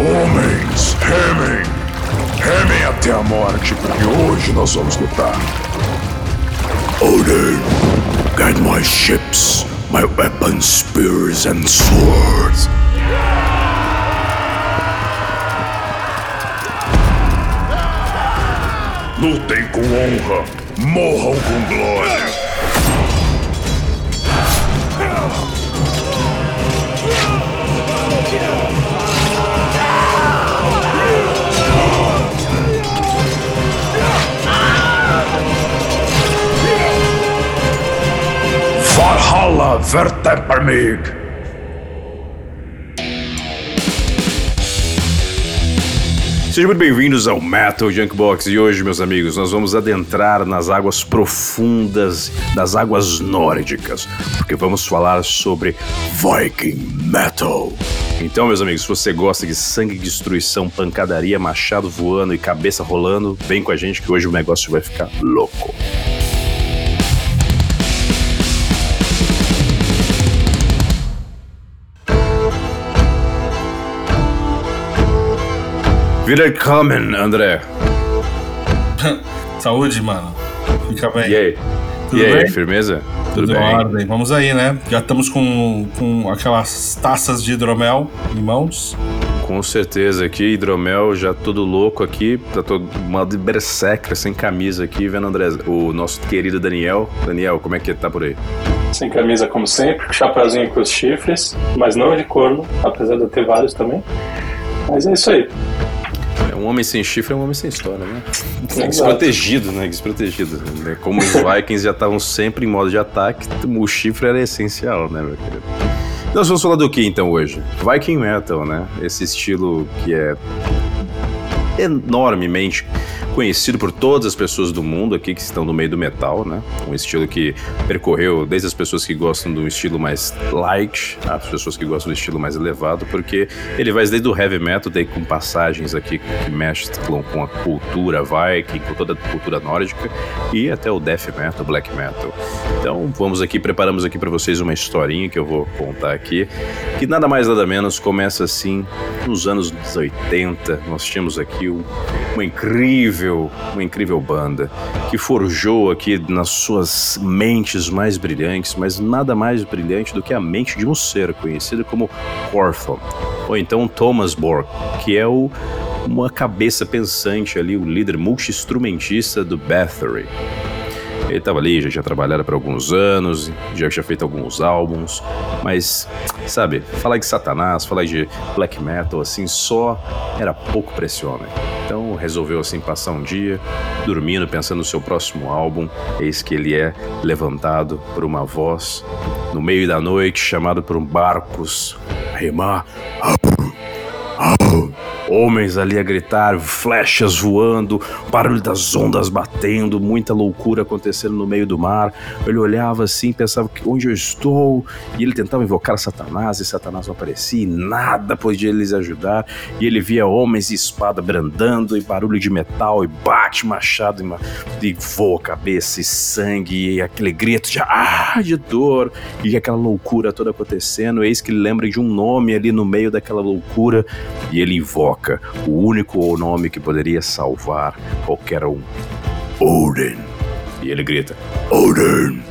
Homens, remem! Remem até a morte, porque hoje nós vamos lutar. Odin, guide my ships, my weapons, spears and swords. Lutem com honra, morram com glória. Vertempermig! Sejam muito bem-vindos ao Metal Junkbox e hoje, meus amigos, nós vamos adentrar nas águas profundas das águas nórdicas, porque vamos falar sobre Viking Metal. Então, meus amigos, se você gosta de sangue, destruição, pancadaria, machado voando e cabeça rolando, vem com a gente que hoje o negócio vai ficar louco. Willkommen, André. Saúde, mano. Fica bem. E aí? Tudo e aí, bem? firmeza? Tudo em ordem. Vamos aí, né? Já estamos com, com aquelas taças de hidromel em mãos. Com certeza aqui, hidromel já todo louco aqui, tá todo mal de berserker, sem camisa aqui, vendo André, o nosso querido Daniel. Daniel, como é que tá por aí? Sem camisa, como sempre, chapéuzinho com os chifres, mas não de corno, apesar de eu ter vários também. Mas é isso aí. É, Um homem sem chifre é um homem sem história, né? Exato. Desprotegido, né? Desprotegido. né? Como os Vikings já estavam sempre em modo de ataque, o chifre era essencial, né, meu querido? Nós vamos falar do que então hoje? Viking Metal, né? Esse estilo que é enormemente conhecido por todas as pessoas do mundo aqui que estão no meio do metal, né? Um estilo que percorreu desde as pessoas que gostam do estilo mais light, as pessoas que gostam do estilo mais elevado, porque ele vai desde o heavy metal, daí com passagens aqui que mexem com a cultura viking, com toda a cultura nórdica, e até o death metal, black metal. Então vamos aqui, preparamos aqui para vocês uma historinha que eu vou contar aqui, que nada mais nada menos começa assim nos anos 80. Nós tínhamos aqui um- uma incrível, uma incrível banda que forjou aqui nas suas mentes mais brilhantes, mas nada mais brilhante do que a mente de um ser conhecido como Orphan, ou então Thomas Borg, que é o uma cabeça pensante ali, o líder multi-instrumentista do Bathory. Ele estava ali, já tinha trabalhado por alguns anos, já tinha feito alguns álbuns, mas, sabe, falar de Satanás, falar de black metal, assim, só era pouco pra esse homem. Então resolveu, assim, passar um dia dormindo, pensando no seu próximo álbum. Eis que ele é levantado por uma voz no meio da noite, chamado por um barcos, remar, Homens ali a gritar, flechas voando, barulho das ondas batendo, muita loucura acontecendo no meio do mar. Ele olhava assim, pensava que onde eu estou, e ele tentava invocar Satanás, e Satanás não aparecia, e nada podia lhes ajudar. E ele via homens e espada brandando, e barulho de metal, e bate machado, e, voa cabeça, e sangue, e aquele grito de ah, de dor, e aquela loucura toda acontecendo. Eis que ele lembra de um nome ali no meio daquela loucura, e ele invoca o único nome que poderia salvar qualquer um: Odin. E ele grita: Odin,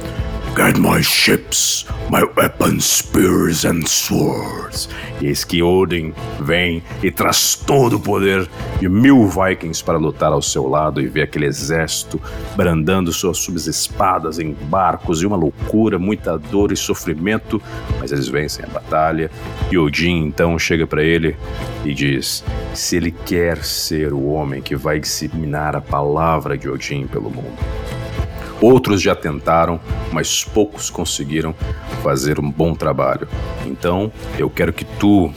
guide my ships, my weapons, spears and swords. E eis que Odin vem e traz todo o poder de mil vikings para lutar ao seu lado e ver aquele exército brandando suas suas espadas em barcos e uma loucura, muita dor e sofrimento, mas eles vencem a batalha. E Odin então chega para ele e diz: se ele quer ser o homem que vai disseminar a palavra de Odin pelo mundo. Outros já tentaram, mas poucos conseguiram fazer um bom trabalho. Então, eu quero que tu,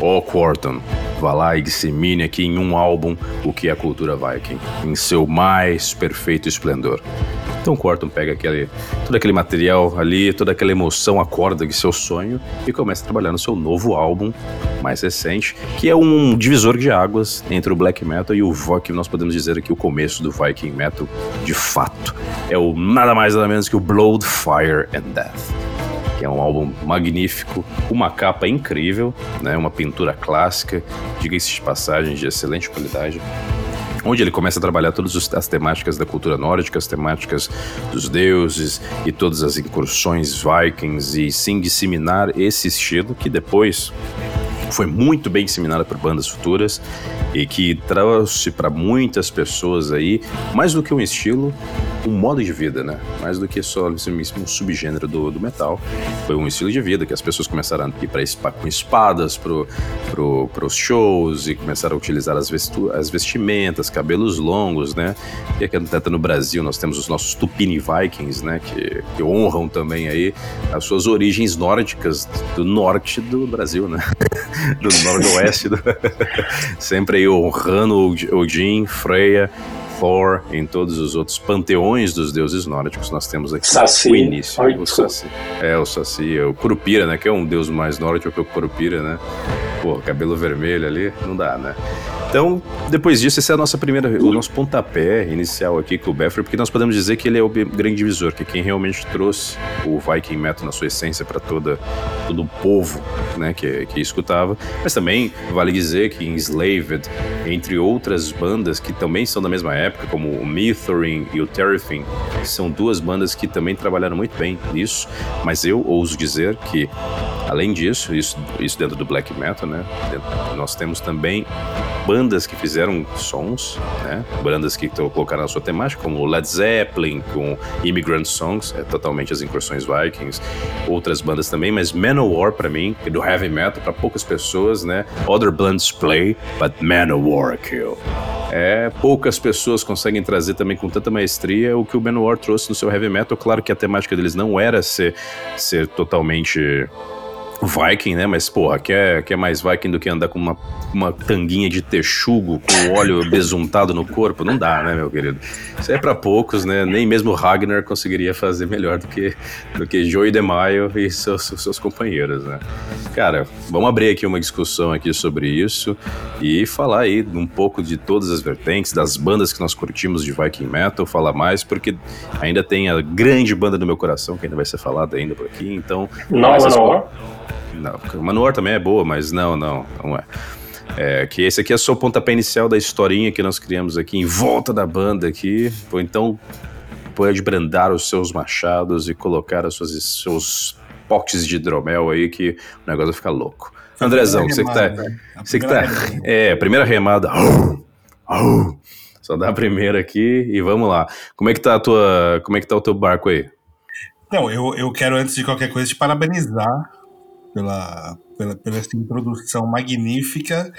ó Quarton, vá lá e dissemine aqui em um álbum o que é a cultura viking, em seu mais perfeito esplendor. Então Quarton pega aquele, todo aquele material ali, toda aquela emoção, acorda de seu sonho e começa a trabalhar no seu novo álbum mais recente, que é um divisor de águas entre o black metal e o que nós podemos dizer aqui o começo do Viking metal de fato. É o nada mais nada menos que o Blood, Fire and Death. que é um álbum magnífico, uma capa incrível, né? Uma pintura clássica, diga-se de passagem, de excelente qualidade onde ele começa a trabalhar todas as temáticas da cultura nórdica, as temáticas dos deuses e todas as incursões vikings e sim disseminar esse estilo que depois foi muito bem disseminada por bandas futuras e que trouxe para muitas pessoas aí, mais do que um estilo, um modo de vida, né? Mais do que só um subgênero do, do metal. Foi um estilo de vida que as pessoas começaram a ir para com espadas pro, pro, pros shows e começaram a utilizar as, vestu, as vestimentas, cabelos longos, né? E aqui até no Brasil nós temos os nossos Tupini Vikings, né? Que, que honram também aí as suas origens nórdicas do norte do Brasil, né? do noroeste. Do... Sempre aí honrando Odin, Freya, Thor, em todos os outros panteões dos deuses nórdicos, nós temos aqui Saci. o início. O Saci. É, o Saci, é o Curupira, né? Que é um deus mais nórdico que o Curupira, né? Pô, cabelo vermelho ali, não dá, né? Então, depois disso, esse é a nossa primeira, o nosso pontapé inicial aqui com o Beffer, porque nós podemos dizer que ele é o grande divisor, que é quem realmente trouxe o Viking Metal na sua essência para toda todo o povo, né, que, que escutava. Mas também vale dizer que Enslaved, entre outras bandas que também são da mesma época, como o Mithorin e o Terrifying, são duas bandas que também trabalharam muito bem nisso, mas eu ouso dizer que além disso, isso, isso dentro do black metal, né, nós temos também bandas que fizeram sons, né? Bandas que colocaram a sua temática, como Led Zeppelin, com Immigrant Songs, é totalmente as incursões Vikings. Outras bandas também, mas Manowar para mim, e do heavy metal para poucas pessoas, né? Other Blunts play, but Manowar kill. É, poucas pessoas conseguem trazer também com tanta maestria o que o Manowar trouxe no seu heavy metal. Claro que a temática deles não era ser, ser totalmente Viking, né? Mas, porra, quer, quer mais Viking do que andar com uma, uma tanguinha de texugo com óleo besuntado no corpo? Não dá, né, meu querido? Isso é para poucos, né? Nem mesmo Ragnar conseguiria fazer melhor do que, do que Joey DeMaio e seus, seus companheiros, né? Cara, vamos abrir aqui uma discussão aqui sobre isso e falar aí um pouco de todas as vertentes, das bandas que nós curtimos de Viking Metal, falar mais, porque ainda tem a grande banda do meu coração, que ainda vai ser falada ainda por aqui, então... Não, não, não. Não, Manowar também é boa, mas não, não, não é. É, que esse aqui é só o pontapé inicial da historinha que nós criamos aqui em volta da banda aqui. Ou então pode brandar os seus machados e colocar os seus, seus potes de hidromel aí que o negócio vai ficar louco. Andrezão, você que tá. Você que tá. É, primeira remada. Só dá a primeira aqui e vamos lá. Como é que tá a tua. Como é que tá o teu barco aí? Não, eu, eu quero, antes de qualquer coisa, te parabenizar pela, pela, pela essa introdução magnífica,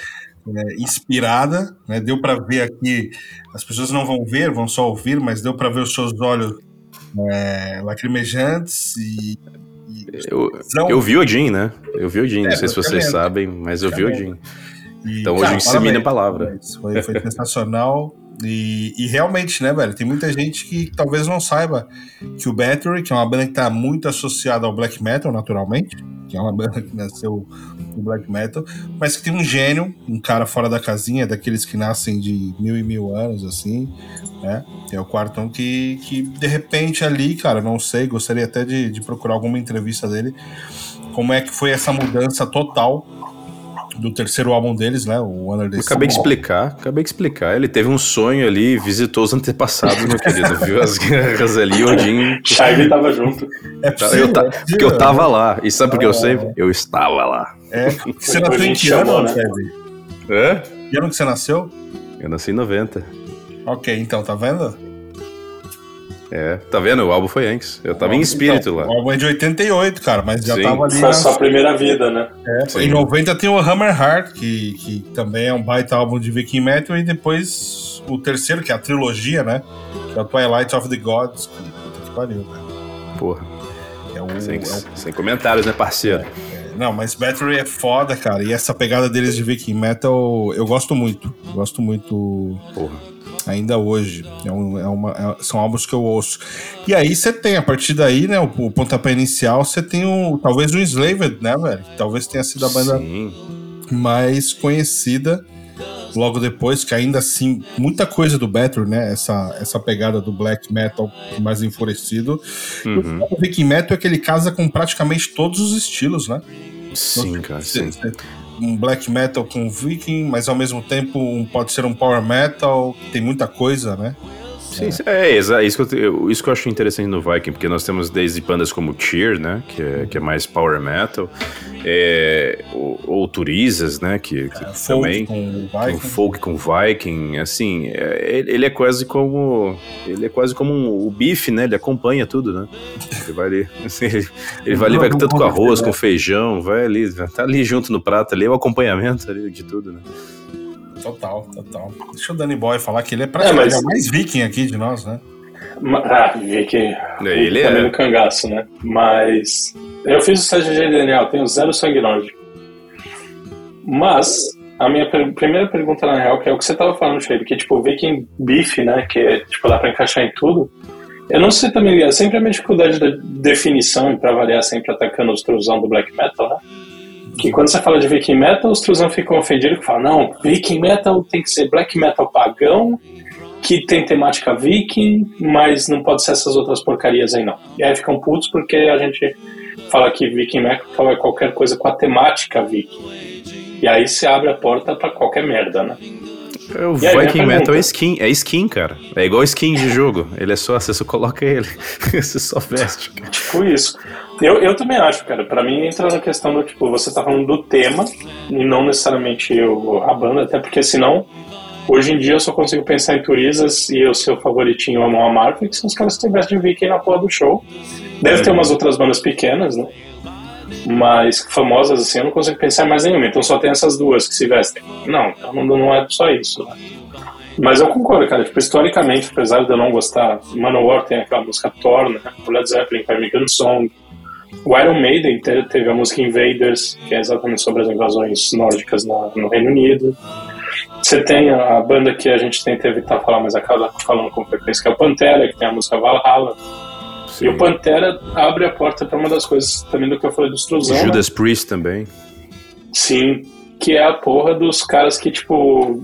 né, inspirada. Né, deu para ver aqui, as pessoas não vão ver, vão só ouvir, mas deu para ver os seus olhos é, lacrimejantes e. eu, eu vi o Jim, né? Eu vi o Jim, é, não sei se vocês sabem, mas eu vi o Jim. Então hoje insemina a palavra. Foi, foi sensacional. E, e, realmente, né, velho? Tem muita gente que talvez não saiba que o Battery, que é uma banda que tá muito associada ao black metal, naturalmente, que é uma banda que nasceu no black metal, mas que tem um gênio, um cara fora da casinha, daqueles que nascem de mil e mil anos, assim, né? É o Quartão que, que de repente ali, cara, não sei, gostaria até de, de procurar alguma entrevista dele, como é que foi essa mudança total do terceiro álbum deles, né? O Under the Acabei de explicar, acabei de explicar. Ele teve um sonho ali, visitou os antepassados, meu querido, viu as guerras ali, Odin. Shaggy tava junto. É possível, eu ta... é possível, porque eu tava né? lá. E sabe por que eu Ah, sei? é. Eu estava lá. É, você nasceu em que ano, né? Fred? Hã? Que ano que você nasceu? Eu nasci em 90. Ok, então, tá vendo? É, tá vendo? O álbum foi antes. Eu tava em espírito Então, lá. O álbum é de 88, cara, mas já Sim. tava ali. Foi na- a sua primeira vida, né? É, Sim. em 90 tem o Hammer Heart, que, que também é um baita álbum de Viking Metal, e depois o terceiro, que é a trilogia, né? Que é o Twilight of the Gods. Que, puta que pariu, velho. Porra, É o, sem, é o sem comentários, né, parceiro? Não, mas Battery é foda, cara. E essa pegada deles de Viking Metal eu gosto muito. Gosto muito Porra. Ainda hoje. É um- é uma- é- são álbuns que eu ouço. E aí você tem, a partir daí, né, o, o pontapé inicial, você tem o, talvez o Enslaved, né, velho? Talvez tenha sido a banda Sim. mais conhecida logo depois, que ainda assim, muita coisa do Battery, né? Essa, essa pegada do black metal mais enfurecido. Uhum. O Viking Metal é que ele casa com praticamente todos os estilos, né? Sim, cara, sim. Um black metal com viking, mas ao mesmo tempo pode ser um power metal, tem muita coisa, né? Sim, é, é, é isso, que eu, isso que eu acho interessante no Viking, porque nós temos desde bandas como Cheer, né, que é, que é mais power metal, é, ou, ou Turizas, né, que, que É, folk também com o Viking. folk com Viking, assim, é, ele, ele é quase como ele é quase como um, o bife, né, ele acompanha tudo, né, ele vai ali, assim, ele, ele vai ali, vai tanto com arroz, com feijão, vai ali, tá ali junto no prato ali, é o acompanhamento ali de tudo, né. Total, total. Deixa o Danny Boy falar que ele é praticamente mas- o mais viking aqui de nós, né? Ah, vi que. Ele também é. no cangaço, né? Mas. Eu fiz o estágio de DNA, eu tenho zero sangue nórdico. Mas. A minha per- primeira pergunta, na real, que é o que você tava falando, Felipe, que tipo, Viking Beef, né? Que é, tipo, dá pra encaixar em tudo. Eu não sei também, é sempre a minha dificuldade da definição, e pra variar, sempre atacando os trusão do black metal, né? Que quando você fala de Viking Metal, os trusão ficam ofendidos e falam, não, Viking Metal tem que ser black metal pagão, que tem temática viking, mas não pode ser essas outras porcarias aí não. E aí ficam putos porque a gente fala que viking metal é qualquer coisa com a temática viking. E aí se abre a porta pra qualquer merda, né? O Viking Metal é skin, é skin, cara. É igual skin de jogo. Ele é só, você só coloca ele. você só veste. cara. Tipo isso. Eu, eu também acho, cara. Pra mim entra na questão do tipo, você tá falando do tema e não necessariamente o, a banda, até porque senão, hoje em dia eu só consigo pensar em turistas e o seu favoritinho é Mão Marvel, que são os caras que vestem viking na porra do show. Deve ter umas outras bandas pequenas, né? Mas famosas assim, eu não consigo pensar em mais nenhuma. Então só tem essas duas que se vestem. Não, então não, não é só isso, né? Mas eu concordo, cara. Tipo, historicamente, apesar de eu não gostar, Manowar tem aquela música Thor, né? Led Zeppelin American Song. O Iron Maiden te- teve a música Invaders, que é exatamente sobre as invasões nórdicas no Reino Unido. Você tem a, banda que a gente tenta evitar falar, mas acaba falando com frequência, que é o Pantera, que tem a música Valhalla. E o Pantera abre a porta para uma das coisas também do que eu falei do Struzão. né? Judas Priest também. Sim, que é a porra dos caras que, tipo,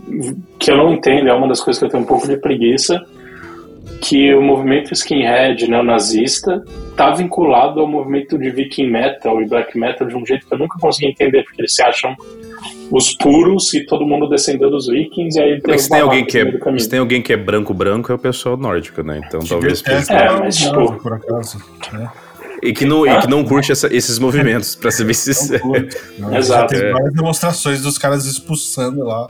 que eu não entendo, é uma das coisas que eu tenho um pouco de preguiça, que o movimento skinhead neonazista tá vinculado ao movimento de viking metal e black metal de um jeito que eu nunca consegui entender, porque eles se acham os puros e todo mundo descendendo dos vikings, e aí Mas se tem, um alguém que é, caminho. se tem alguém que é branco branco é o pessoal nórdico, né? Então talvez por isso- Detesta É, o mas, tipo- por acaso. Né? e que não e que não curte essa- esses movimentos, pra ser bem sincero. né? Exato. Tem É. várias demonstrações dos caras expulsando lá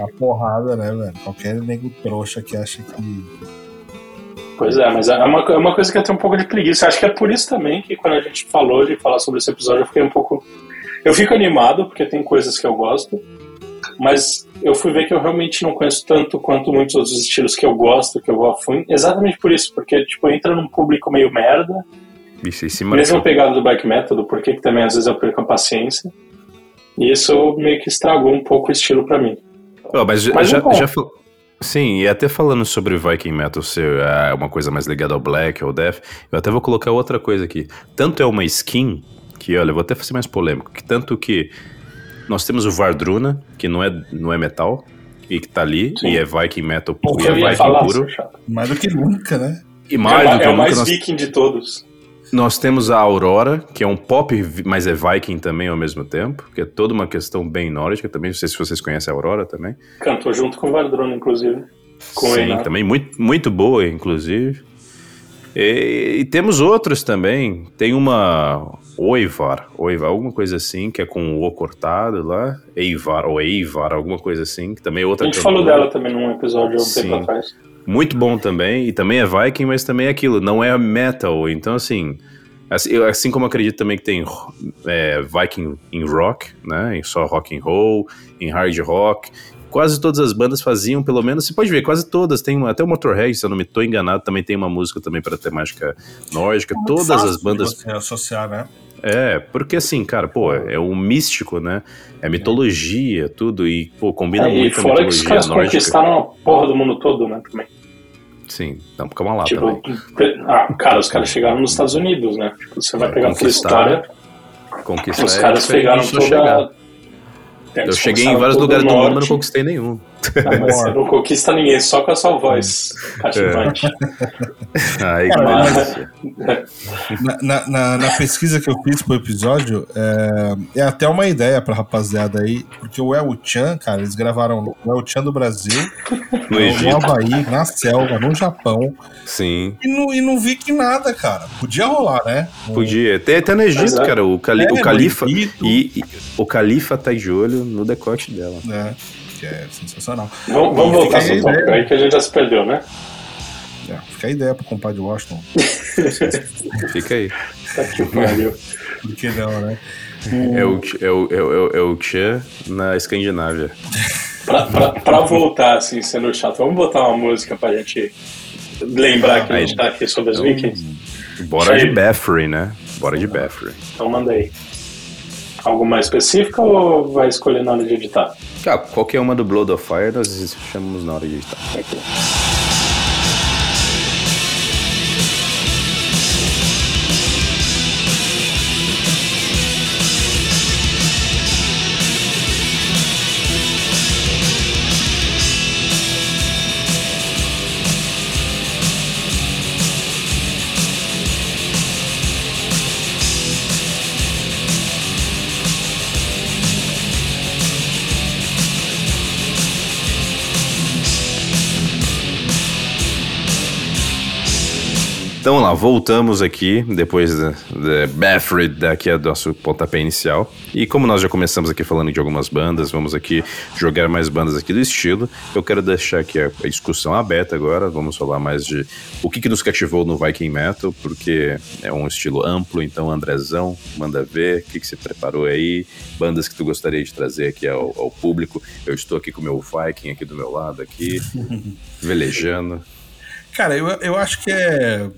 a porrada, né, velho? Qualquer nego trouxa que acha que. Pois é, mas é uma, é uma coisa que eu tenho um pouco de preguiça. Acho que é por isso também que quando a gente falou de falar sobre esse episódio, eu fiquei um pouco. Eu fico animado, porque tem coisas que eu gosto, mas eu fui ver que eu realmente não conheço tanto quanto muitos outros estilos que eu gosto, que eu vou a fundo, exatamente por isso, porque, tipo, entra num público meio merda, Isso, esse mesma pegada do black metal, do porquê que também às vezes eu perco a paciência, e isso meio que estragou um pouco o estilo pra mim. Ó, mas já, Mas já, é já Sim, e até falando sobre Viking Metal ser ah, uma coisa mais ligada ao Black ou Death, eu até vou colocar outra coisa aqui. Tanto é uma skin, que olha, eu vou até ser mais polêmico, que tanto que nós temos o Vardruna, que não é, não é metal, e que tá ali, Sim. e é Viking Metal que e é Viking falar, puro. chato. Mais do que nunca, né? E mais é, do que é o mais nós, viking de todos. Nós temos a Aurora, que é um pop, mas é Viking também ao mesmo tempo, que é toda uma questão bem nórdica também. Não sei se vocês conhecem a Aurora também. Cantou junto com o Vardrona, inclusive. Com Sim, também muito, muito boa, inclusive. E, e temos outros também. Tem uma Oivar, Oivar, alguma coisa assim, que é com o O cortado lá. Eivar, ou Eivar, alguma coisa assim, que também é A outra gente cantora. falou dela também num episódio há um tempo atrás. Muito bom também, e também é Viking, mas também é aquilo, não é metal. Então, assim, assim, assim como acredito também que tem é, Viking em rock, né? Em só rock and roll, em hard rock. Quase todas as bandas faziam, pelo menos, você pode ver, quase todas. Tem até o Motorhead, se eu não me estou enganado, também tem uma música também para temática nórdica. Todas Fácil as de bandas Você associar, né? é, porque assim, cara, pô, é um místico, né? É mitologia, tudo, e, pô, combina É, e muito com a fora que os mitologia caras nórdica. conquistaram a porra do mundo todo, né? Também. Sim, então calma lá tipo, também. ah, cara, os caras chegaram nos Estados Unidos, né? Tipo, você vai É, pegar toda a história, Conquistar os é caras diferente pegaram toda. Eu cheguei em vários lugares do mundo, mas não conquistei nenhum. Ah, mas você não conquista ninguém, só com a sua voz cativante. Ai, Cara, Na, na- na- na pesquisa que eu fiz pro episódio, é, é até uma ideia pra rapaziada aí, porque o El Chan, cara, eles gravaram o El Chan do Brasil, No no. Havaí, na selva, no Japão, Sim, e não, e não vi que nada, cara. Podia rolar, né? podia. Até, até no Egito, Mas é. cara. O, cali É, o Califa. E, e o Califa tá de olho no decote dela. É, que é sensacional. Vamos, vamos voltar a tópico aí que a gente já se perdeu, né? É, fica a ideia pro compadre Washington. Fica aí. Tá que pariu. Por que não, né? É o, é o, é o, é o Tchan na Escandinávia. Pra, pra, pra voltar, assim, sendo chato, vamos botar uma música pra gente lembrar que a gente tá aqui sobre os vikings? Bora de. Bathory, né? Bora de Bathory. Então manda aí. Alguma específica ou vai escolher na hora de editar? Cara, qualquer uma do Blood of Fire nós chamamos na hora de editar. Aqui. Vamos lá, voltamos aqui depois da, Bathory, daqui é do nosso pontapé inicial. E como nós já começamos aqui falando de algumas bandas, vamos aqui jogar mais bandas aqui do estilo. Eu quero deixar aqui a, a discussão aberta agora. Vamos falar mais de o que, que nos cativou no Viking Metal, porque é um estilo amplo. Então, Andrezão, manda ver o que, que você preparou aí, bandas que tu gostaria de trazer aqui ao, ao público. Eu estou aqui com o meu Viking aqui do meu lado, aqui, velejando. Cara, eu, eu acho que é.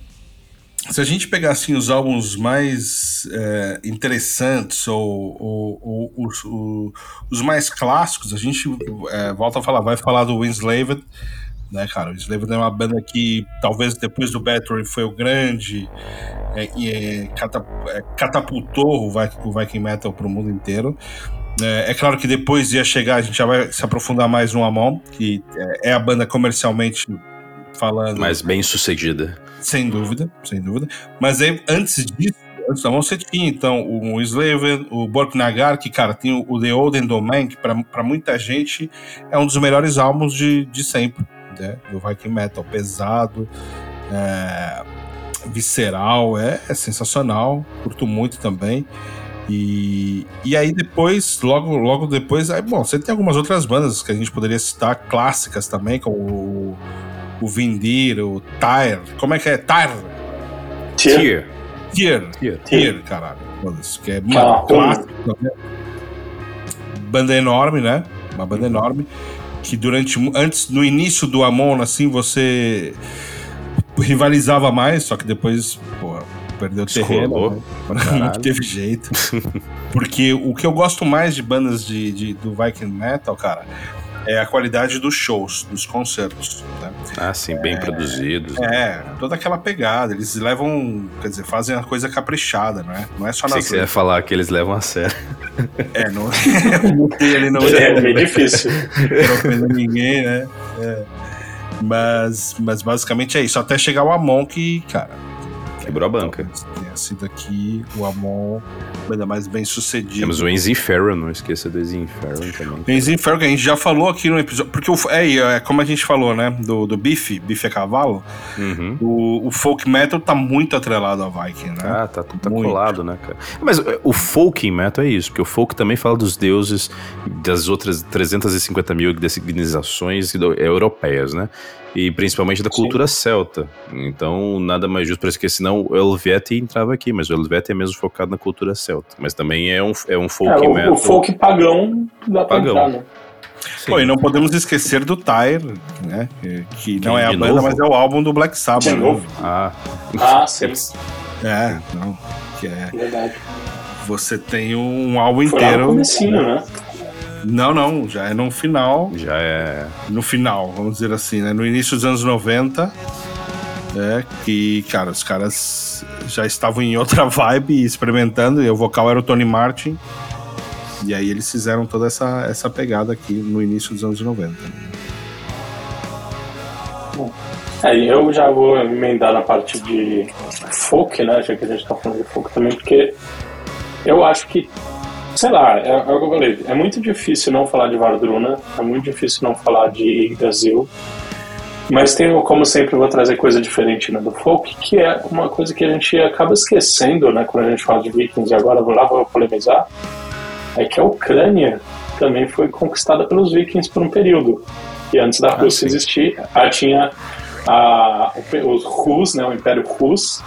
Se a gente pegar assim, os álbuns mais é, interessantes ou, ou- ou os, o- os mais clássicos, a gente é, volta a falar, vai falar do Winslaved, né, cara? O Winslaved é uma banda que talvez depois do Battery foi o grande é, é, cata- é, catapultou o Viking, o Viking Metal para o mundo inteiro. É, é claro que depois ia chegar, a gente já vai se aprofundar mais no Amon, que é, é a banda comercialmente falando. Mas bem sucedida. Sem dúvida, sem dúvida. Mas aí, antes disso, antes da mão, você tinha então o Slaven, o Borknagar, que, cara, tem o, The Olden Domain, que pra muita gente é um dos melhores álbuns de, de sempre, né? Do Viking Metal. Pesado, é, visceral, é, é sensacional. Curto muito também. E, e aí depois, logo, logo depois, aí, bom, você tem algumas outras bandas que a gente poderia citar, clássicas também, como o, o Vindir, o Tyre. Como é que é? Tier. Tyr. Tier. Tyr, caralho. Foda-se, Que é uma clássica também. Banda enorme, né? Uma banda enorme. Que durante. Antes, no início do Amon, assim, você rivalizava mais, só que depois, porra, perdeu Descolou. terreno. Né? Não teve jeito. Porque o que eu gosto mais de bandas de, de- do Viking Metal, cara, é a qualidade dos shows, dos concertos. Né? Ah, sim, bem produzidos. né? É, toda aquela pegada. Eles levam, quer dizer, fazem a coisa caprichada, não é? Não é só nas que você ia falar que eles levam a sério. É, não ali não É bem difícil. ofendendo ninguém, né? É. Mas, mas basicamente é isso. Até chegar o Amon que, cara. Quebrou a banca. talvez Tenha sido aqui o Amon, ainda mais bem sucedido. Temos o Enzy Farron, não esqueça do Enzy Farron também. Benzinho Ferro, que a gente já falou aqui no episódio. Porque o, é, é como a gente falou, né? Do, do Bife, Bife é cavalo. Uhum. O, o folk metal tá muito atrelado a Viking, né? Ah, tá, tá Muito. colado, né, cara? Mas é, o folk metal é isso, porque o folk também fala dos deuses das outras 350 mil designizações do- europeias, né? E principalmente da cultura celta. Então, nada mais justo para esquecer, senão o Helvete entrava aqui, mas o Helvete é mesmo focado na cultura celta. Mas também é um, é um folk É, metal. o, o folk pagão dá pra Pagão. entrar, né? Sim. Pô, e não podemos esquecer do Tyre, né? Que, que não é a banda, novo? mas é o álbum do Black Sabbath. De né? novo? Ah, Ah, sim. É, não. Que é. Verdade. Você tem um álbum Foi lá no inteiro. comecinho, né? Não, não, já é no final. já é. No final, vamos dizer assim, né? No início dos anos 90. É, que, cara, os caras já estavam em outra vibe experimentando, e o vocal era o Tony Martin. E aí eles fizeram toda essa, essa pegada aqui no início dos anos 90. É, eu já vou emendar na parte de folk, né? Já que a gente tá falando de folk também, porque eu acho que, sei lá, é, é o que eu falei, é muito difícil não falar de Vardruna, é muito difícil não falar de Brasil, mas tem, como sempre, eu vou trazer coisa diferente né, do folk, que é uma coisa que a gente acaba esquecendo, né, quando a gente fala de vikings, e agora vou lá, vou polemizar, é que a Ucrânia também foi conquistada pelos vikings por um período. E antes da Rússia ah, existir, a, tinha a, os Rus, né, o Império Rus,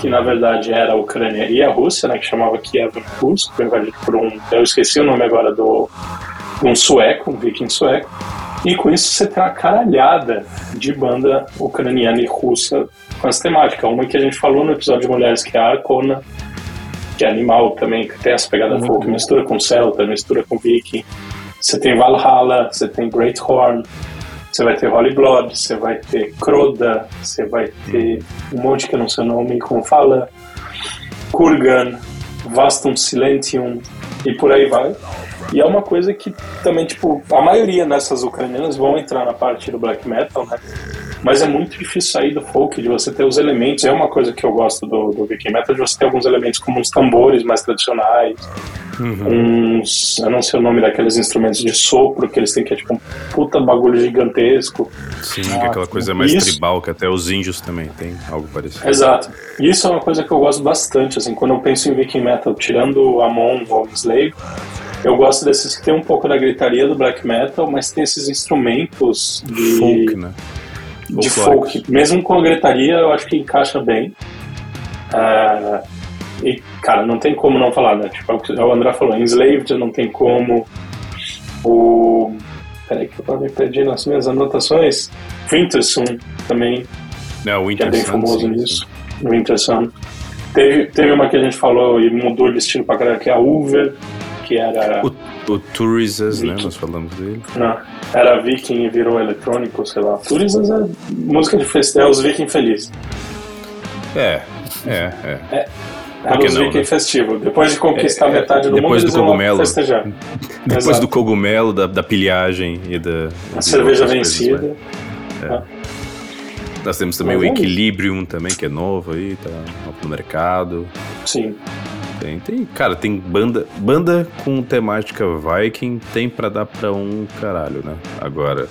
que na verdade era a Ucrânia e a Rússia, né, que chamava Kiev Rus, que foi invadido por um, eu esqueci o nome agora do um sueco, um viking sueco. E com isso você tem uma caralhada de banda ucraniana e russa com essa temática. Uma que a gente falou no episódio de Mulheres, que é a Arcona, que é animal também, que tem essa pegada uhum. folk, mistura com Celta, mistura com Viking. Você tem Valhalla, você tem Great Horn, você vai ter Holy Blood, você vai ter Croda, você vai ter um monte que eu não sei o nome, como fala, Kurgan, Vastum Silentium e por aí vai. E é uma coisa que também, tipo, a maioria dessas ucranianas vão entrar na parte do black metal, né? Mas é muito difícil sair do folk, de você ter os elementos. É uma coisa que eu gosto do, do Viking Metal, de você ter alguns elementos como uns tambores mais tradicionais, uhum. uns. Eu não sei o nome daqueles instrumentos de sopro, que eles têm que é tipo um puta bagulho gigantesco. Sim, ah, aquela coisa mais isso. tribal, que até os índios também tem algo parecido. Exato. E isso é uma coisa que eu gosto bastante, assim, quando eu penso em Viking Metal, tirando Amon ou Slave eu gosto desses que tem um pouco da gritaria do black metal, mas tem esses instrumentos de folk, né? De folk. Mesmo com a gritaria, eu acho que encaixa bem. Uh, e, cara, não tem como não falar, né? Tipo, é o André falou, Enslaved não tem como. O. Peraí, que eu me perdi nas minhas anotações. Winterson também. Não, que é bem famoso sim, nisso. Winterson. Teve, teve uma que a gente falou e mudou de estilo pra caralho, que é a Uber que era. O, o Tourisas, né? Nós falamos dele. Não, era Viking e virou eletrônico, sei lá. Tourisas é música de festival, é os Viking felizes. É, é, é. é. Os Viking né? festivo. Depois de conquistar é, é, metade do depois mundo, do cogumelo, festejar. Depois Exato. do cogumelo, da, da pilhagem e da. A cerveja vencida. É. Nós temos também Mas o Equilibrium também, que é novo aí, tá no mercado. Sim. Tem, tem, cara, tem banda, banda com temática Viking, tem para dar para um caralho, né? Agora,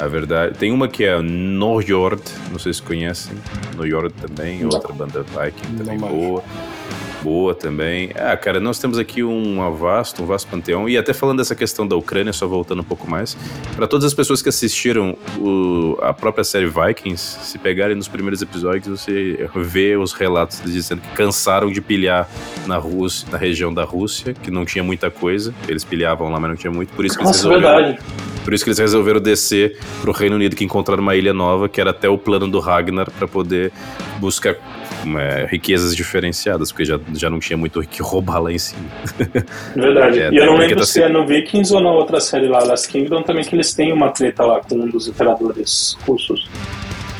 a verdade, tem uma que é Norjord, não sei se conhecem, Norjord também, outra banda Viking também não boa. Mais boa também. Ah, cara, nós temos aqui um vasto, um vasto panteão. E até falando dessa questão da Ucrânia, só voltando um pouco mais, para todas as pessoas que assistiram o, a própria série Vikings, se pegarem nos primeiros episódios, você vê os relatos dizendo que cansaram de pilhar na Rússia, na região da Rússia, que não tinha muita coisa. Eles pilhavam lá, mas não tinha muito. Por isso que Nossa, eles resolveram. Verdade. Por isso que eles resolveram descer pro Reino Unido, que encontraram uma ilha nova, que era até o plano do Ragnar para poder buscar é, riquezas diferenciadas, porque já, já não tinha muito o que roubar lá em cima. Verdade. É, e eu não lembro tá se é no Vikings ou na outra série lá, Last Kingdom, também que eles têm uma treta lá com um dos imperadores russos.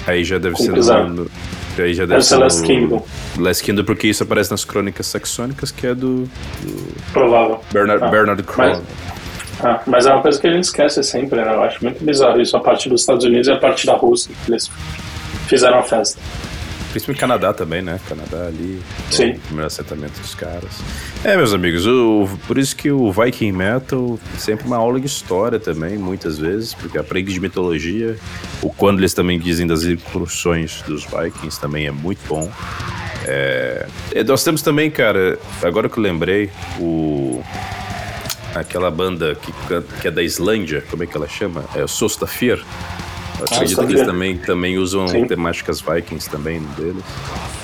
Aí já deve ser no, aí já deve ser Last Kingdom. Last Kingdom, porque isso aparece nas crônicas saxônicas, que é do. do Provável. Bernard, ah, Bernard Crown. Ah, mas é uma coisa que a gente esquece sempre, né? Eu acho muito bizarro isso, a parte dos Estados Unidos e a parte da Rússia, que eles fizeram a festa. Principalmente Canadá também, né? Canadá ali. Sim. O primeiro assentamento dos caras. É, meus amigos, o, por isso que o Viking Metal sempre uma aula de história também, muitas vezes, porque aprende de mitologia. O quando eles também dizem das incursões dos Vikings também é muito bom. É, nós temos também, cara, agora que eu lembrei, o aquela banda que, que é da Islândia, como é que ela chama? É Sostafir. Acredito que eles também, também usam Sim. temáticas Vikings também deles.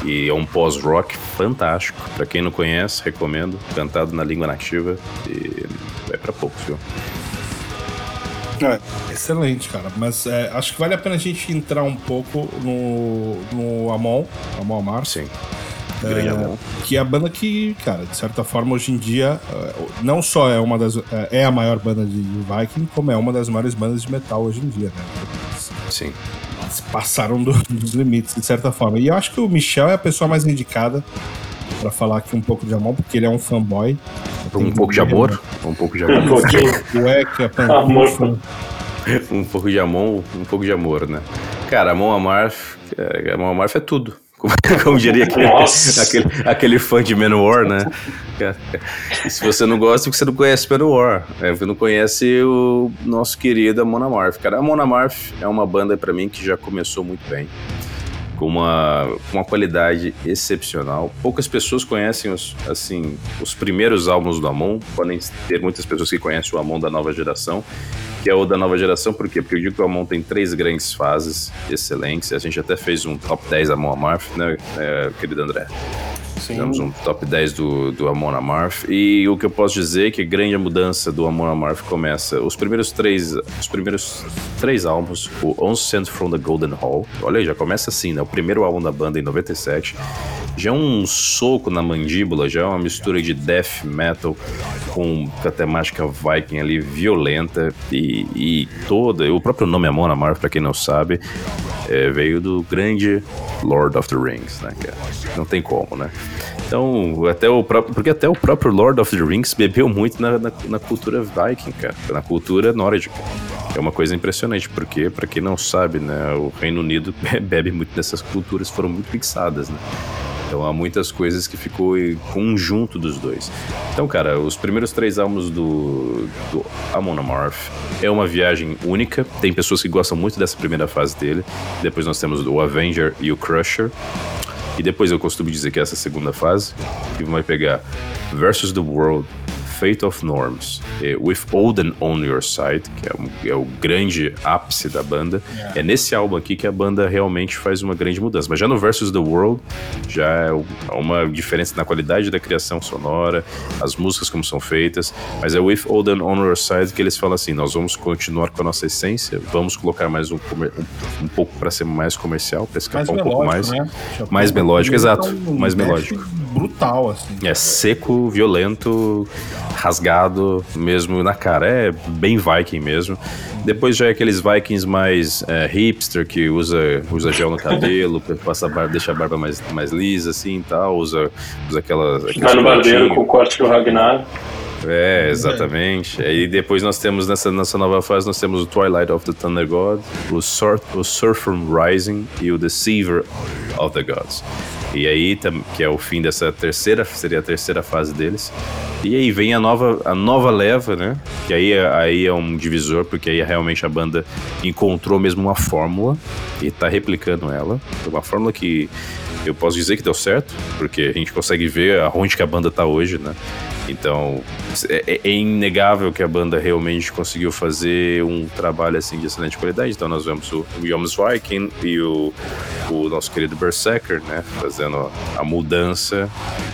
E é um pós-rock fantástico. Pra quem não conhece, recomendo. Cantado na língua nativa. E é pra poucos, viu? É, excelente, cara. Mas é, acho que vale a pena a gente entrar um pouco no, no Amon, Amon Amar. Sim. É, que é a banda que, cara, de certa forma, hoje em dia, é, não só é uma das. É, é a maior banda de Viking, como é uma das maiores bandas de metal hoje em dia, né? Sim. Eles passaram do, dos limites, de certa forma. E eu acho que o Michel é a pessoa mais indicada pra falar aqui um pouco de Amon, porque ele é um fanboy. Um pouco de amor? Um pouco de amor. Um. Cueca, Amor. pantufa. um pouco de amor, um pouco de amor, né? Cara, Amon Amarth, cara, Amon Amarth é tudo. Como, como diria aquele, aquele, aquele fã de Manowar, né? E se você não gosta, é porque você não conhece Manowar. É, você não conhece o nosso querido Amon Amarth. Cara, Amon Amarth é uma banda pra mim que já começou muito bem. Com uma, uma qualidade excepcional. Poucas pessoas conhecem os, assim, os primeiros álbuns do Amon. Podem ter muitas pessoas que conhecem o Amon da nova geração que é o da nova geração, por quê? Porque o Amon tem três grandes fases excelentes. A gente até fez um top 10 Amon Amarth, né, é, querido André? Fizemos um top 10 do, do Amon Amarth. E o que eu posso dizer é que a grande mudança do Amon Amarth começa. Os primeiros três, os primeiros três álbuns, o On Sent from the Golden Hall. Olha aí, já começa assim, né? O primeiro álbum da banda em 97. Já é um soco na mandíbula, já é uma mistura de death metal com a temática viking ali violenta e, e toda. O próprio nome Amon Amarth, pra quem não sabe, é, veio do grande Lord of the Rings, né? cara? Não tem como, né? Então, até o próprio, porque até o próprio Lord of the Rings bebeu muito na, na, na cultura viking, cara, na cultura nórdica. É uma coisa impressionante, porque, pra quem não sabe, né, o Reino Unido bebe muito dessas culturas, foram muito fixadas, né? Então há muitas coisas que ficou em conjunto dos dois. Então, cara, os primeiros três álbuns do, do Amon Amarth é uma viagem única. Tem pessoas que gostam muito dessa primeira fase dele. Depois nós temos o Avenger e o Crusher. E depois eu costumo dizer que essa segunda fase, que vai pegar Versus the World, Fate of Norms, eh, With Odin on Your Side, que é, um- é o grande ápice da banda. É nesse álbum aqui que a banda realmente faz uma grande mudança. Mas já no Versus the World, já é um- uma diferença na qualidade da criação sonora, as músicas como são feitas. Mas é With Odin on Your Side que eles falam assim: nós vamos continuar com a nossa essência, vamos colocar mais um, um, um pouco para ser mais comercial, para escapar Mais um pouco mais. né? Mais melódico, exato, um mais melódico. Brutal, assim. É seco, violento, rasgado, mesmo na cara. É bem viking mesmo. Depois já é aqueles vikings mais é, hipster, que usa, usa gel no cabelo, passa a barba, deixa a barba mais, mais lisa assim e tal, usa, usa aquelas. Vai no barbeiro com o corte do Ragnar. É, exatamente. Aí depois nós temos nessa, nessa nova fase, nós temos o Twilight of the Thunder God, o, Sur o Surfer Rising e o Deceiver of the Gods. E aí, que é o fim dessa terceira, seria a terceira fase deles. E aí vem a nova, a nova leva, né? Que aí, é- aí é um divisor, porque aí realmente a banda encontrou mesmo uma fórmula e tá replicando ela. Uma fórmula que eu posso dizer que deu certo, porque a gente consegue ver aonde que a banda tá hoje, né? Então, é, é inegável que a banda realmente conseguiu fazer um trabalho assim de excelente qualidade. Então, nós vemos o Joms Viking e o, o nosso querido Berserker, né? Fazendo a mudança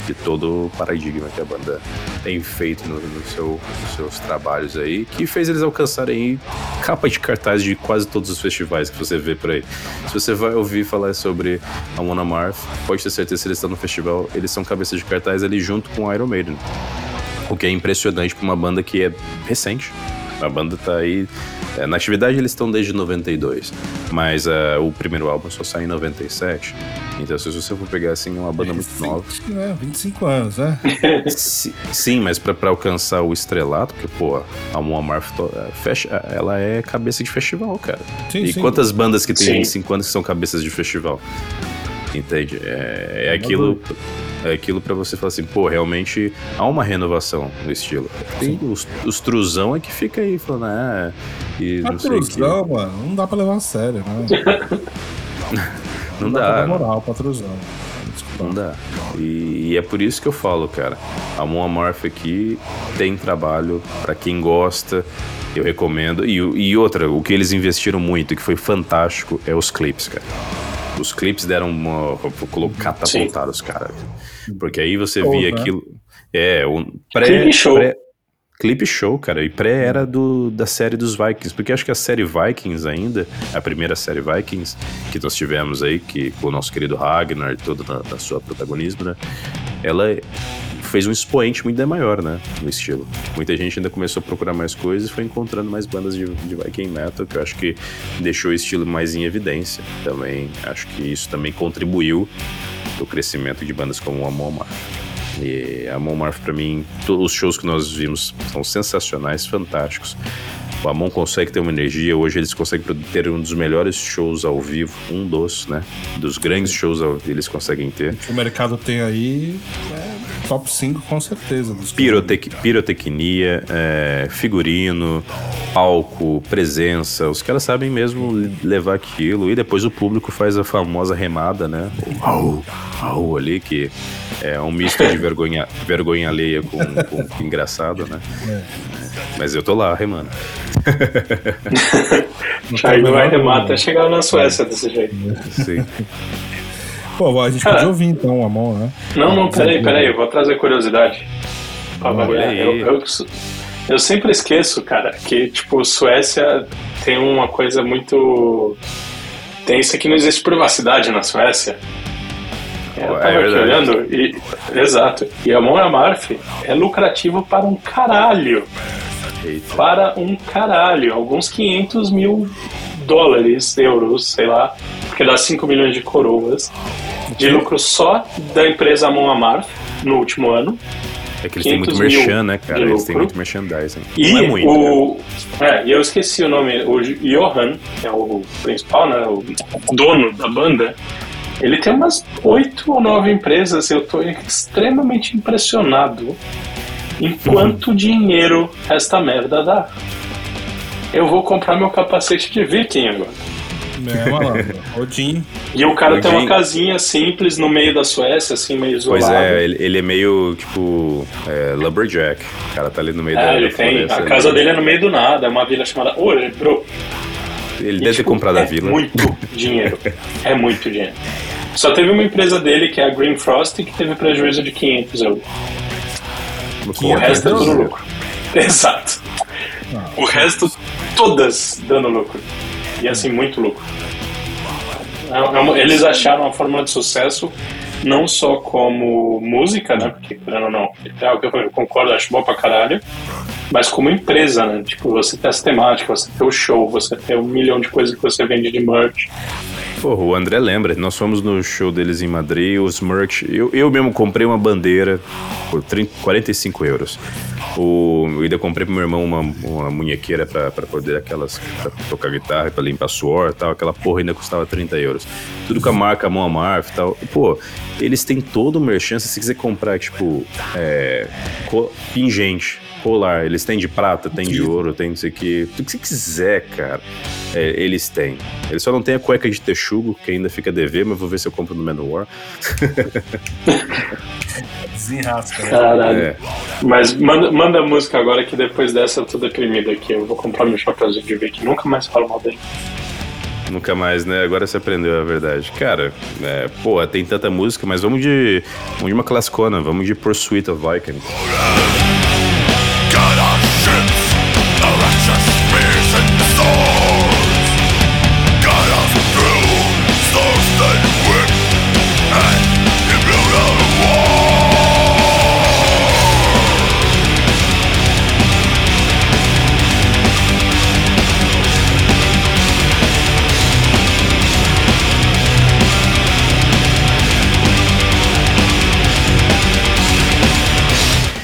de todo o paradigma que a banda tem feito no, no seu, nos seus trabalhos aí, que fez eles alcançarem capa de cartaz de quase todos os festivais que você vê por aí. Se você vai ouvir falar sobre a Mona Marth, pode ter certeza que eles estão no festival, eles são cabeça de cartaz ali junto com Iron Maiden. O que é impressionante para uma banda que é recente. A banda tá aí. é, na atividade eles estão desde 92, mas é, o primeiro álbum só sai em 97. Então, se você for pegar assim, é uma banda muito nova. Sim, né? 25 anos, né? Si- Sim, mas pra, pra alcançar o estrelato, porque, pô, a Muammar fecha, ela é cabeça de festival, cara. Sim, e sim. quantas bandas que tem Sim. 25 anos que são cabeças de festival? Entende? É, é aquilo. É aquilo pra você falar assim, pô, realmente há uma renovação no estilo. Tem os, os truzão é que fica aí falando, ah, e não sei o que. Truzão, mano, não dá pra levar a sério, né? Não dá pra dá, dar moral pra Truzão. Não dá. E, e é por isso que eu falo, cara. A Moon Amorph aqui tem trabalho pra quem gosta. Eu recomendo. E, e outra, o que eles investiram muito, que foi fantástico, é os clipes, cara. Os clipes deram uma. catapultaram os caras. Porque aí você via aquilo. É, um pré. Clipe show. pré- Clipe show, cara. E pré era do, da série dos Vikings. Porque acho que a série Vikings ainda, a primeira série Vikings que nós tivemos aí, que com o nosso querido Ragnar e todo na, na sua protagonismo, né? Ela fez um expoente muito maior, né? No estilo. Muita gente ainda começou a procurar mais coisas e foi encontrando mais bandas de, de Viking Metal, que eu acho que deixou o estilo mais em evidência. Também acho que isso também contribuiu pro crescimento de bandas como o Amon Amarth. E a Amon Marf, pra mim, todos os shows que nós vimos são sensacionais, fantásticos. O Amon consegue ter uma energia, hoje eles conseguem ter um dos melhores shows ao vivo, um dos, né? Dos grandes shows ao eles conseguem ter. O que o mercado tem aí é top 5 com certeza. Dos Pirotec, pirotecnia, é, figurino, palco, presença. Os caras sabem mesmo levar aquilo. E depois o público faz a famosa remada, né? O au, au ali, que é um misto de vergonha, vergonha alheia com, com engraçado, né? É. Mas eu tô lá remando. Thiago vai remar até chegar na Suécia desse jeito. Sim. Pô, a gente Cara, podia ouvir então o Amon, né? Não, não, peraí, peraí, eu vou trazer curiosidade. Olha eu, eu, eu sempre esqueço, cara, que, tipo, Suécia tem uma coisa muito. Tem isso aqui, não existe privacidade na Suécia. Eu tava é aqui olhando e. Exato. E a Mon Amarth é lucrativo para um caralho. Eita. Para um caralho. Alguns 500 mil dólares, euros, sei lá. Porque dá 5 milhões de coroas. De lucro só da empresa Mon Amarth no último ano. É que eles têm muito merchan, né, cara? Eles têm muito merchandising. E Não é muito, o. É, eu esqueci o nome. O Johan, que é o principal, né? O dono da banda ele tem umas oito ou nove empresas. Eu estou extremamente impressionado em quanto uhum. dinheiro esta merda dá. Eu vou comprar meu capacete de viking agora. É, malandro. Odin. E o cara Odin. tem uma casinha simples no meio da Suécia, assim, meio isolado. Pois é, ele, ele é meio, tipo, é, lumberjack. O cara tá ali no meio é, da ele tem. A casa dele é no meio do nada, é uma vila chamada... Ô, bro... Ele e, deve tipo, ter comprado é a vila. É muito dinheiro. É muito dinheiro. Só teve uma empresa dele, que é a Green Frost, que teve prejuízo de 500 euros. o resto é tudo lucro. Exato. O resto, todas dando lucro. E assim, muito lucro. É eles acharam a fórmula de sucesso não só como música, né? Porque, não, não, é eu concordo, acho bom pra caralho, mas como empresa, né? Tipo, você tem as temáticas, você tem o show, você tem um milhão de coisas que você vende de merch. Pô, o André lembra, nós fomos no show deles em Madrid, os merch. Eu, eu mesmo comprei uma bandeira por 30, 45 euros. O, eu ainda comprei pro meu irmão uma, uma munhequeira pra, pra poder aquelas. pra tocar guitarra, pra limpar suor e tal. Aquela porra ainda custava 30 euros. Tudo com a marca Mão Amarf e tal. Pô, eles têm todo o merchan. Se você quiser comprar, tipo, é, pingente polar. Eles têm de prata, tem de ouro, tem não sei o que. Tudo que você quiser, cara, é, eles têm. Eles só não têm a cueca de texugo, que ainda fica dever, mas vou ver se eu compro no Manowar. Desenrasca, né? Caralho. É. Mas manda, manda a música agora que depois dessa eu tô deprimido aqui. Eu vou comprar meu chapéuzinho de ver que nunca mais falo mal dele. Nunca mais, né? Agora você aprendeu a verdade. Cara, é, pô, tem tanta música, mas vamos de, vamos de uma classicona, vamos de Pursuit of Vikings.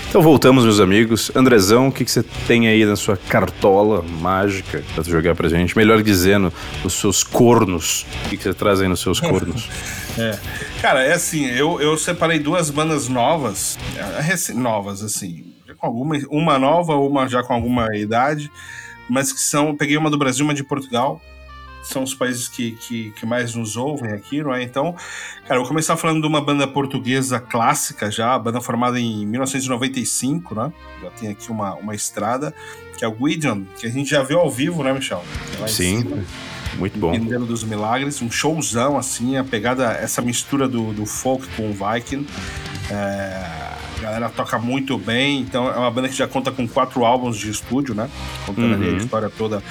Então voltamos, meus amigos. Andrezão, o que, você tem aí na sua cartola mágica pra jogar pra gente? Melhor dizendo, os seus cornos. O que, que você traz aí nos seus cornos? é. Cara, é assim, eu, eu separei duas bandas novas, é, novas, assim, com alguma, uma nova, uma já com alguma idade, mas que são. Peguei uma do Brasil, uma de Portugal são os países que, que, que, mais nos ouvem aqui, não é? Então, cara, eu vou começar falando de uma banda portuguesa clássica já, banda formada em 1995, né? Já tem aqui uma, uma estrada, que é o Guidian, que a gente já viu ao vivo, né, Michel? Sim. Muito bom. Vendendo dos Milagres, um showzão, assim, a pegada, essa mistura do, do folk com o Viking. É, galera toca muito bem, então é uma banda que já conta com quatro álbuns de estúdio, né? Contando uhum. ali a uhum. história toda.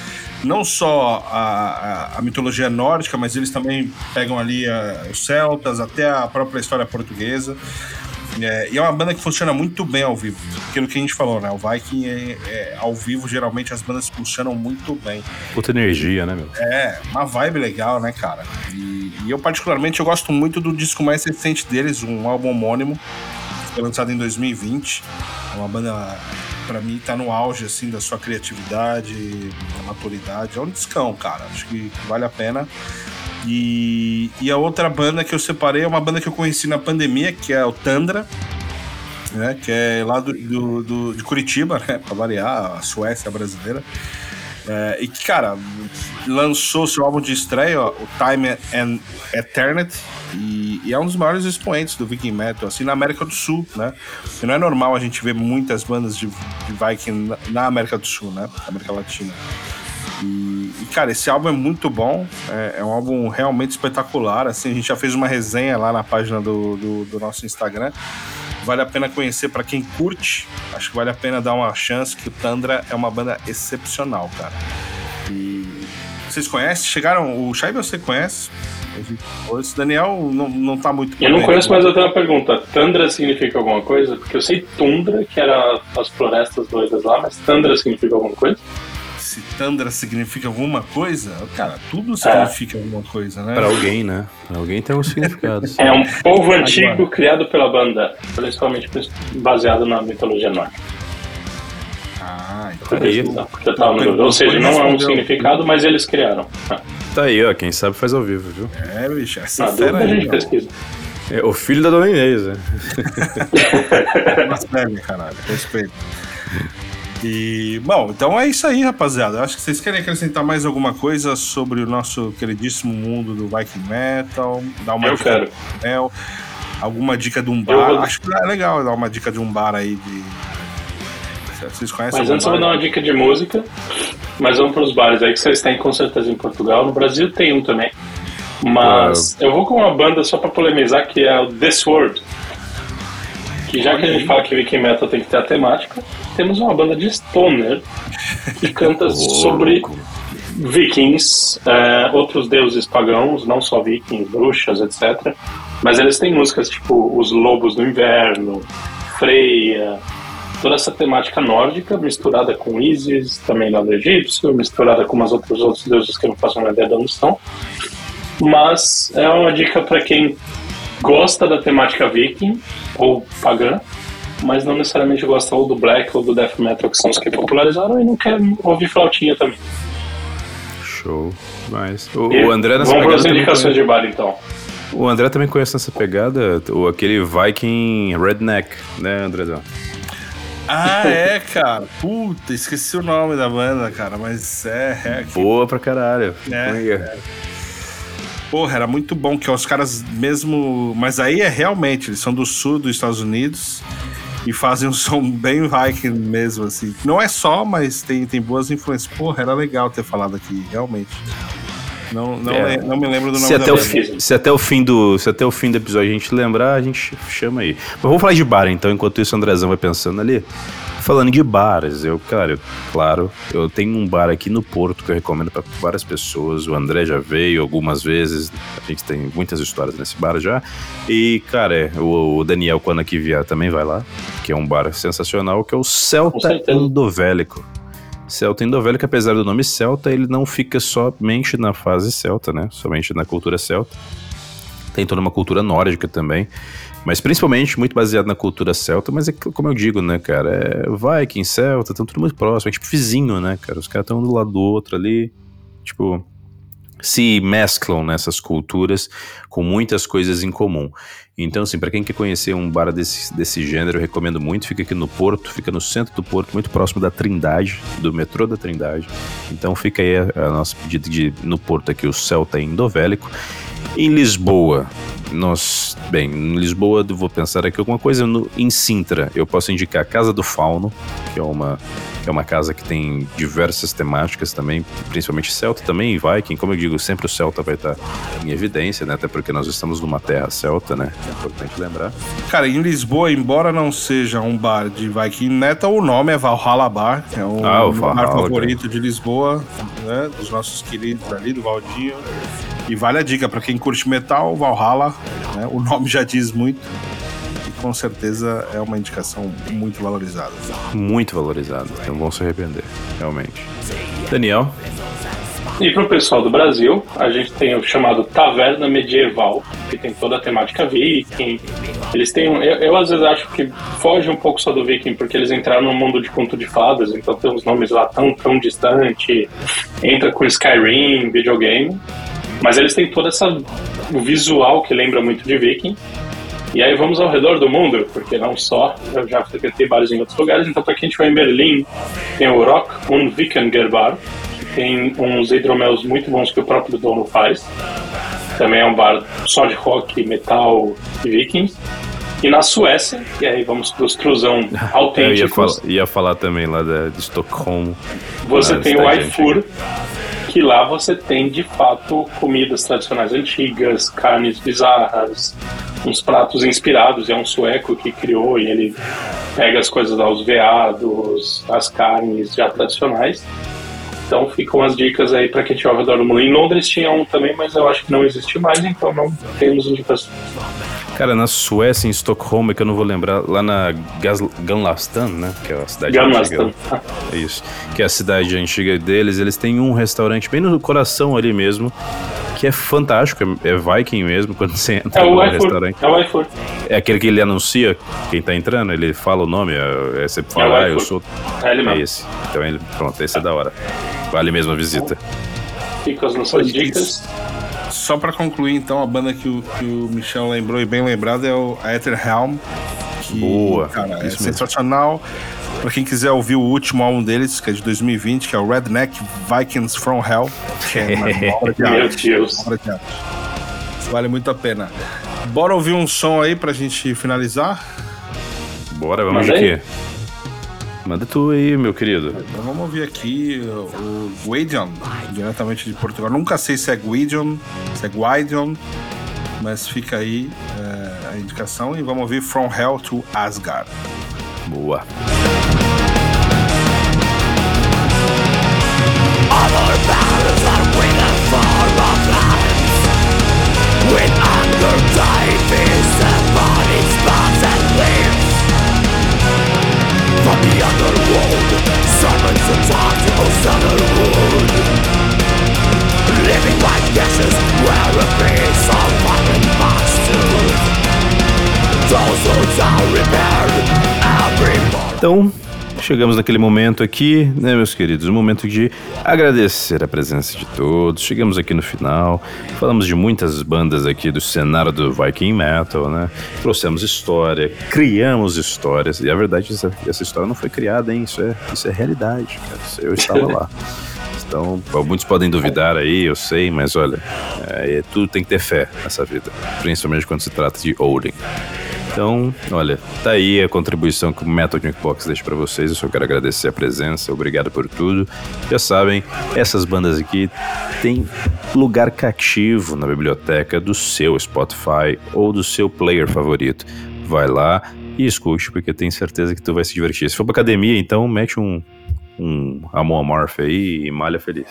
Não só a, a, a, mitologia nórdica, mas eles também pegam ali a, os celtas, até a própria história portuguesa. É, e é uma banda que funciona muito bem ao vivo. Aquilo que a gente falou, né? O Viking é, é, ao vivo, geralmente as bandas funcionam muito bem. Puta energia, né, meu? É, uma vibe legal, né, cara? E, e eu, particularmente, eu gosto muito do disco mais recente deles, um álbum homônimo, foi lançado em 2020. É uma banda, pra mim, tá no auge, assim, da sua criatividade, da maturidade. É um discão, cara. Acho que vale a pena. E, e a outra banda que eu separei é uma banda que eu conheci na pandemia, que é o Tandra, né? Que é lá do, do, do de Curitiba, né? Pra variar, a Suécia brasileira. É, e que, cara, lançou seu álbum de estreia, ó, o Time and Eternity, e, e, é um dos maiores expoentes do Viking Metal, assim, na América do Sul, né? E não é normal a gente ver muitas bandas de, de Viking na, na América do Sul, né? América Latina. E, e, cara, esse álbum é muito bom, é, é, um álbum realmente espetacular, assim, a gente já fez uma resenha lá na página do, do, do nosso Instagram, vale a pena conhecer para quem curte. Acho que vale a pena dar uma chance, que o Tandra é uma banda excepcional, cara. E vocês conhecem? Chegaram. O Shaiba você conhece? Esse Daniel não, não tá muito. Eu não conheço, mas eu tenho uma pergunta. Tandra significa alguma coisa? Porque eu sei Tundra, que era as florestas doidas lá, mas Tandra significa alguma coisa? Se Tandra significa alguma coisa, cara, tudo significa é. alguma coisa, né? Pra alguém, né? Pra alguém tem um significado. é um povo antigo Agora. criado pela banda, principalmente baseado na mitologia nórdica. Ah, então. É isso. Tá Ou seja, não é um significado, mas eles criaram. Tá aí, ó. Quem sabe faz ao vivo, viu? É, bicho, essa ah, fera a gente pesquisa. É o filho da dona Inês, né? Mas caralho. Respeito. E, bom, então é isso aí, rapaziada. Acho que vocês querem acrescentar mais alguma coisa sobre o nosso queridíssimo mundo do Viking Metal. Dar uma Eu dica quero. Metal, alguma dica de um bar. Vou... Acho que é legal dar uma dica de um bar aí de. Vocês conhecem Mas antes eu vou dar uma dica de música. Mas vamos para os bares aí que vocês têm com certeza em Portugal. No Brasil tem um também. Mas eu vou com uma banda só para polemizar que é o This World. Que já que a gente fala que Viking Metal tem que ter a temática, temos uma banda de stoner que canta sobre vikings, é, outros deuses pagãos, não só vikings, bruxas, etc. Mas eles têm músicas tipo Os Lobos do Inverno, Freia, toda essa temática nórdica misturada com Isis, também lá do egípcio, misturada com umas outros outros deuses que eu não faço uma ideia de onde estão. Mas é uma dica para quem gosta da temática viking ou pagã, mas não necessariamente gosta ou do black ou do death metal, que são os que popularizaram, e não quer ouvir flautinha também. Show. Mas o, o André nessa Vamos para as indicações de bar então. O André também conhece essa pegada, o, aquele Viking Redneck, né, Andrezão? Ah, é, cara. Puta, esqueci o nome da banda, cara, mas é. é. Boa pra caralho. É, é. Porra, era muito bom que os caras mesmo. Mas aí é realmente, eles são do sul dos Estados Unidos e fazem um som bem Viking mesmo, assim. Não é só, mas tem, tem boas influências. Porra, era legal ter falado aqui, realmente. Não, não, é. não me lembro do nome se até, o fi, se até o fim do Se até o fim do episódio a gente lembrar, a gente chama aí. Mas vamos falar de bar, então, enquanto isso o Andrezão vai pensando ali. Falando de bares, eu, cara, eu, claro, eu tenho um bar aqui no Porto que eu recomendo para várias pessoas. O André já veio algumas vezes, a gente tem muitas histórias nesse bar já. E, cara, o, o Daniel, quando aqui vier, também vai lá, que é um bar sensacional, que é o Celta Endovélico. Celta Endovélico, apesar do nome Celta, ele não fica somente na fase celta, né? Somente na cultura celta. Tem toda uma cultura nórdica também. Mas principalmente muito baseado na cultura celta, mas é como eu digo, né, cara? É Viking, celta, estão tudo muito próximo, é tipo vizinho, né, cara? Os caras estão um do lado do outro ali, tipo, se mesclam nessas culturas com muitas coisas em comum. Então, assim, para quem quer conhecer um bar desse, desse gênero, eu recomendo muito. Fica aqui no Porto, fica no centro do Porto, muito próximo da Trindade, do metrô da Trindade. Então, fica aí a, a nossa de no Porto aqui, o Celta Indovélico. Em Lisboa, nós, bem, em Lisboa vou pensar aqui alguma coisa no, em Sintra. Eu posso indicar a Casa do Fauno, que é uma que é uma casa que tem diversas temáticas também, principalmente celta também e Viking. Como eu digo, sempre o celta vai estar em evidência, né? Até porque nós estamos numa terra celta, né? É importante lembrar. Cara, em Lisboa, embora não seja um bar de Viking Metal, o nome é Valhalla Bar, é um ah, o bar favorito de Lisboa, né? Dos nossos queridos ali, do Valdinho. E vale a dica para quem curte metal, Valhalla, né? o nome já diz muito. E com certeza é uma indicação muito valorizada. Muito valorizada, não vão se arrepender, realmente. Daniel? E para o pessoal do Brasil, a gente tem o chamado Taverna Medieval, que tem toda a temática viking. Eles têm. Um, eu, eu, às vezes acho que foge um pouco só do viking, porque eles entraram no mundo de conto de fadas, então tem uns nomes lá tão, tão distante. Entra com Skyrim, videogame. Mas eles têm toda essa. o visual que lembra muito de viking. E aí vamos ao redor do mundo, porque não só, eu já frequentei bares em outros lugares, então para quem estiver em Berlim, tem o Rock und Wikingerbar, que tem uns hidromelos muito bons que o próprio dono faz. Também é um bar só de rock, metal e vikings. E na Suécia, e aí vamos para os trusão autênticos. eu ia falar, ia falar também lá de, de Estocolmo. Você tem o Aifur, que lá você tem de fato comidas tradicionais antigas, carnes bizarras, uns pratos inspirados. É um sueco que criou e ele pega as coisas lá, os veados, as carnes já tradicionais. Então ficam as dicas aí para quem tiver ao redor do mundo. Em Londres tinha um também, mas eu acho que não existe mais, então não temos indicações. Cara, na Suécia, em Estocolmo, é que eu não vou lembrar, lá na Ganlastan, né? Que é a cidade Ganlastan. antiga. É isso. Que é a cidade antiga deles. Eles têm um restaurante bem no coração ali mesmo, que é fantástico. É, é Viking mesmo, quando você entra é no iFood, restaurante. É o iFood. É aquele que ele anuncia quem tá entrando, ele fala o nome, é, é, você fala, É ah, eu sou. É ele É mesmo. esse. Então ele, pronto, esse é da hora. Vale mesmo a visita. Fica as nossas dicas. Só pra concluir, então, a banda que o, que o Michel lembrou e bem lembrado é o Aetherhelm. Que, Boa, Cara, é sensacional. Pra quem quiser ouvir o último álbum deles, que é de 2020, que é o Redneck Vikings from Hell, que é uma obra de Meu arte. Deus. Obra de arte. Vale muito a pena. Bora ouvir um som aí pra gente finalizar? Bora, vamos de Manda aí. quê? Manda tu aí, meu querido. Então vamos ouvir aqui o o Guidion, diretamente de Portugal. Nunca sei se é Guidion, se é Guidion, mas fica aí é, a indicação e vamos ouvir From Hell to Asgard. Boa. world Summons the possible summer wood Living like dishes where a piece of fucking bastard Those who don't repair every morning Então, chegamos naquele momento aqui, né, meus queridos? Um momento de agradecer a presença de todos. Chegamos aqui no final, falamos de muitas bandas aqui do cenário do Viking Metal, né? Trouxemos história, criamos histórias. E a verdade, essa, essa história não foi criada, hein? Isso é, isso é realidade, cara. Eu estava lá. Então, muitos podem duvidar aí, eu sei, mas olha, é, tudo tem que ter fé nessa vida, principalmente quando se trata de Odin. Então, olha, tá aí a contribuição que o Metal Jukebox deixa pra vocês. Eu só quero agradecer a presença, obrigado por tudo. Já sabem, essas bandas aqui têm lugar cativo na biblioteca do seu Spotify ou do seu player favorito. Vai lá e escute, porque tenho certeza que tu vai se divertir. Se for pra academia, então mete um, um Amon Amarth aí e malha feliz.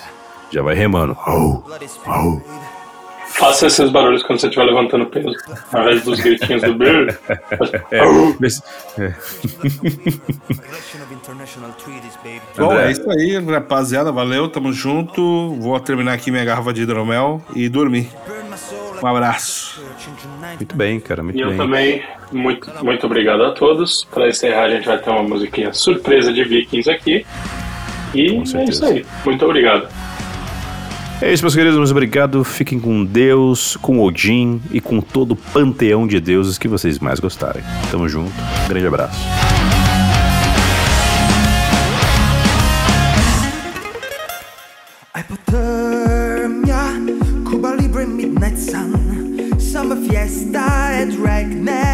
Já vai remando. Oh, oh. Faça esses barulhos quando você estiver levantando peso. Ao invés dos gritinhos do Bird. É, é. Bom, André. é isso aí, rapaziada. Valeu, tamo junto. Vou terminar aqui minha garrafa de hidromel e dormir. Um abraço. Muito bem, cara, muito E eu bem. também, muito, muito obrigado a todos. Para encerrar, a gente vai ter uma musiquinha surpresa de Vikings aqui. E é isso aí. Muito obrigado. É isso, meus queridos, muito obrigado. Fiquem com Deus, com Odin e com todo o panteão de deuses que vocês mais gostarem. Tamo junto, grande abraço. Hypothermia, Cuba Libre Midnight Sun, Summer Fiesta at Ragnarok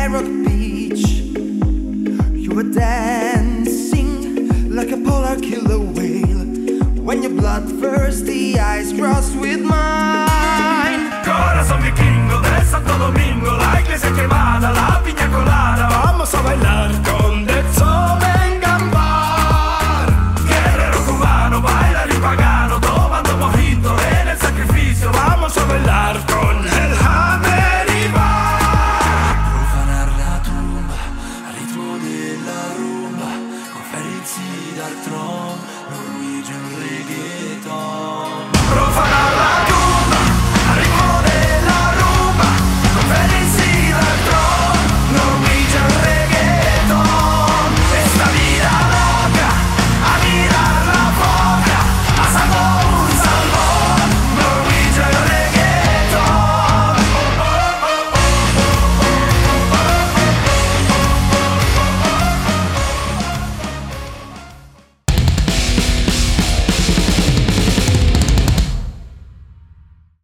bloodthirsty eyes crossed with mine. Corazón vikingo de Santo Domingo, la iglesia quemada, la piña colada, vamos a bailar